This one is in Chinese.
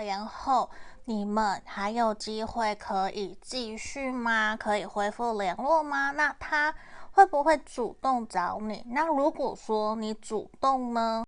然后你们还有机会可以继续吗？可以恢复联络吗？那他会不会主动找你？那如果说你主动呢？